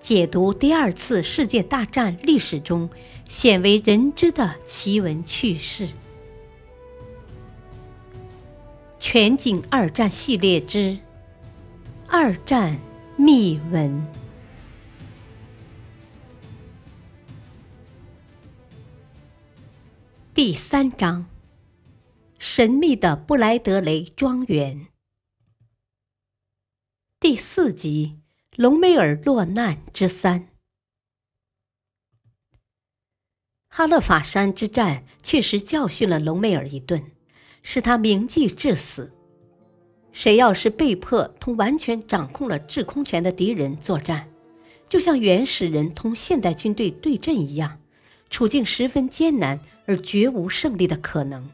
解读第二次世界大战历史中鲜为人知的奇闻趣事。全景二战系列之《二战秘闻》第三章：神秘的布莱德雷庄园。第四集。隆美尔落难之三，哈勒法山之战确实教训了隆美尔一顿，使他铭记至死。谁要是被迫同完全掌控了制空权的敌人作战，就像原始人同现代军队对阵一样，处境十分艰难而绝无胜利的可能。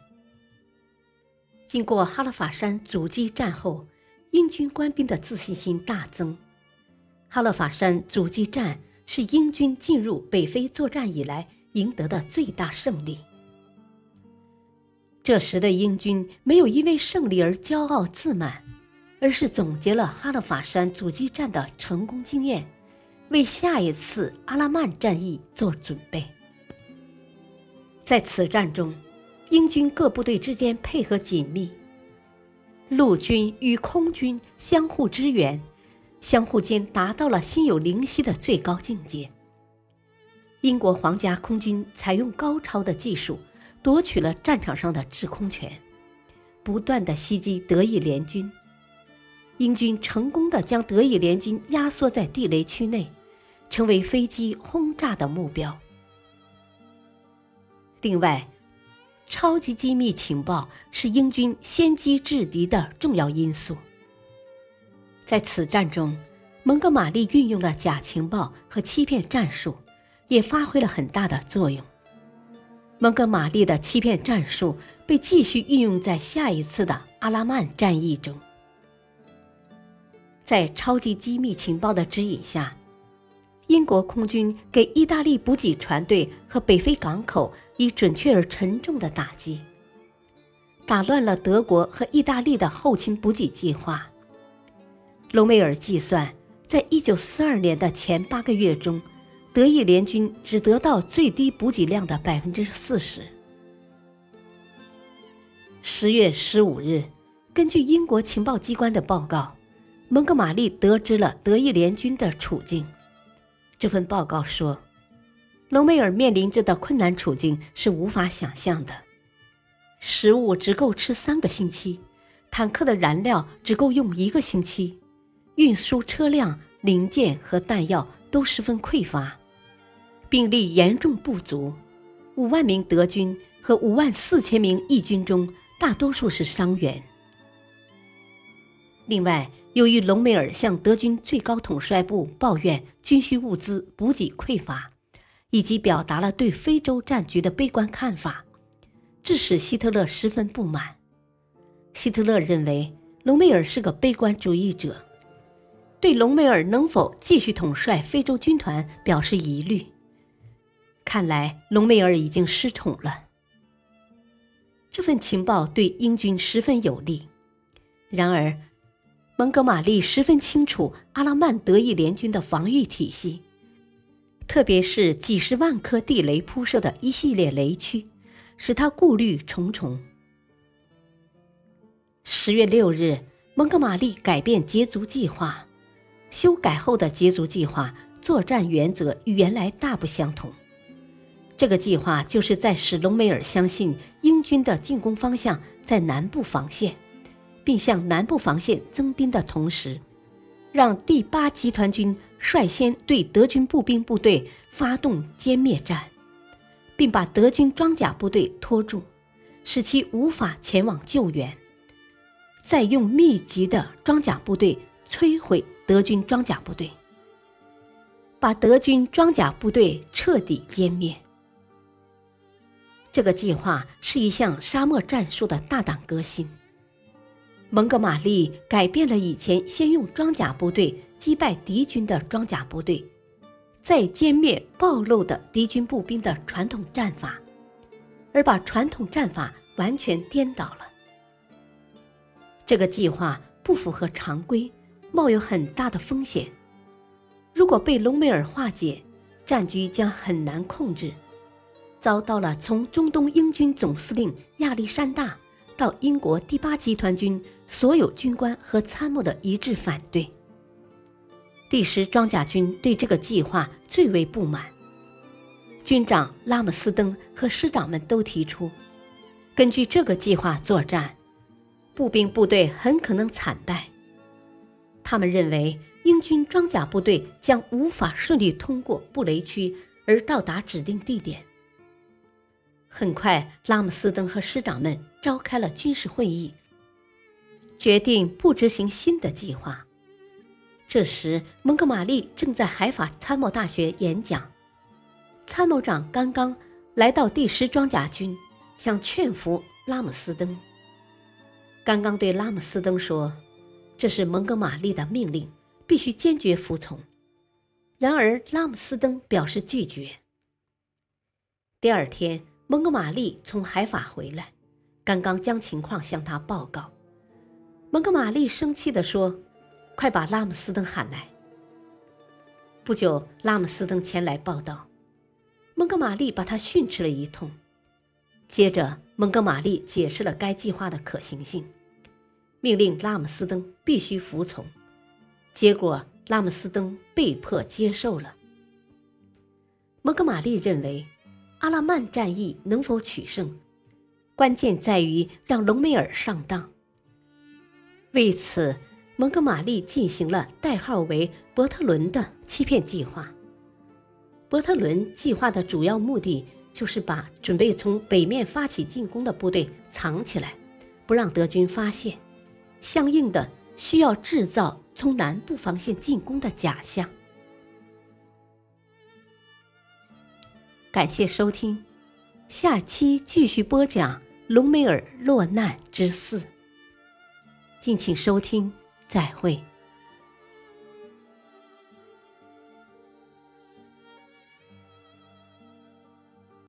经过哈勒法山阻击战后，英军官兵的自信心大增。哈勒法山阻击战是英军进入北非作战以来赢得的最大胜利。这时的英军没有因为胜利而骄傲自满，而是总结了哈勒法山阻击战的成功经验，为下一次阿拉曼战役做准备。在此战中，英军各部队之间配合紧密，陆军与空军相互支援。相互间达到了心有灵犀的最高境界。英国皇家空军采用高超的技术，夺取了战场上的制空权，不断的袭击德意联军。英军成功的将德意联军压缩在地雷区内，成为飞机轰炸的目标。另外，超级机密情报是英军先机制敌的重要因素。在此战中，蒙哥马利运用了假情报和欺骗战术，也发挥了很大的作用。蒙哥马利的欺骗战术被继续运用在下一次的阿拉曼战役中。在超级机密情报的指引下，英国空军给意大利补给船队和北非港口以准确而沉重的打击，打乱了德国和意大利的后勤补给计划。隆美尔计算，在一九四二年的前八个月中，德意联军只得到最低补给量的百分之四十。十月十五日，根据英国情报机关的报告，蒙哥马利得知了德意联军的处境。这份报告说，隆美尔面临着的困难处境是无法想象的：食物只够吃三个星期，坦克的燃料只够用一个星期。运输车辆、零件和弹药都十分匮乏，兵力严重不足。五万名德军和五万四千名义军中，大多数是伤员。另外，由于隆美尔向德军最高统帅部抱怨军需物资补给匮乏，以及表达了对非洲战局的悲观看法，致使希特勒十分不满。希特勒认为隆美尔是个悲观主义者。对隆美尔能否继续统帅非洲军团表示疑虑。看来隆美尔已经失宠了。这份情报对英军十分有利。然而，蒙哥马利十分清楚阿拉曼德意联军的防御体系，特别是几十万颗地雷铺设的一系列雷区，使他顾虑重重。十月六日，蒙哥马利改变捷足计划。修改后的捷足计划作战原则与原来大不相同。这个计划就是在使隆美尔相信英军的进攻方向在南部防线，并向南部防线增兵的同时，让第八集团军率先对德军步兵部队发动歼灭战，并把德军装甲部队拖住，使其无法前往救援，再用密集的装甲部队摧毁。德军装甲部队把德军装甲部队彻底歼灭。这个计划是一项沙漠战术的大胆革新。蒙哥马利改变了以前先用装甲部队击败敌军的装甲部队，再歼灭暴露的敌军步兵的传统战法，而把传统战法完全颠倒了。这个计划不符合常规。冒有很大的风险，如果被隆美尔化解，战局将很难控制，遭到了从中东英军总司令亚历山大到英国第八集团军所有军官和参谋的一致反对。第十装甲军对这个计划最为不满，军长拉姆斯登和师长们都提出，根据这个计划作战，步兵部队很可能惨败。他们认为。英军装甲部队将无法顺利通过布雷区而到达指定地点。很快，拉姆斯登和师长们召开了军事会议，决定不执行新的计划。这时，蒙哥马利正在海法参谋大学演讲，参谋长刚刚来到第十装甲军，想劝服拉姆斯登。刚刚对拉姆斯登说：“这是蒙哥马利的命令。”必须坚决服从。然而，拉姆斯登表示拒绝。第二天，蒙哥马利从海法回来，刚刚将情况向他报告。蒙哥马利生气地说：“快把拉姆斯登喊来。”不久，拉姆斯登前来报道，蒙哥马利把他训斥了一通。接着，蒙哥马利解释了该计划的可行性，命令拉姆斯登必须服从。结果，拉姆斯登被迫接受了。蒙哥马利认为，阿拉曼战役能否取胜，关键在于让隆美尔上当。为此，蒙哥马利进行了代号为“伯特伦”的欺骗计划。伯特伦计划的主要目的就是把准备从北面发起进攻的部队藏起来，不让德军发现。相应的，需要制造。从南部防线进攻的假象。感谢收听，下期继续播讲隆美尔落难之四。敬请收听，再会。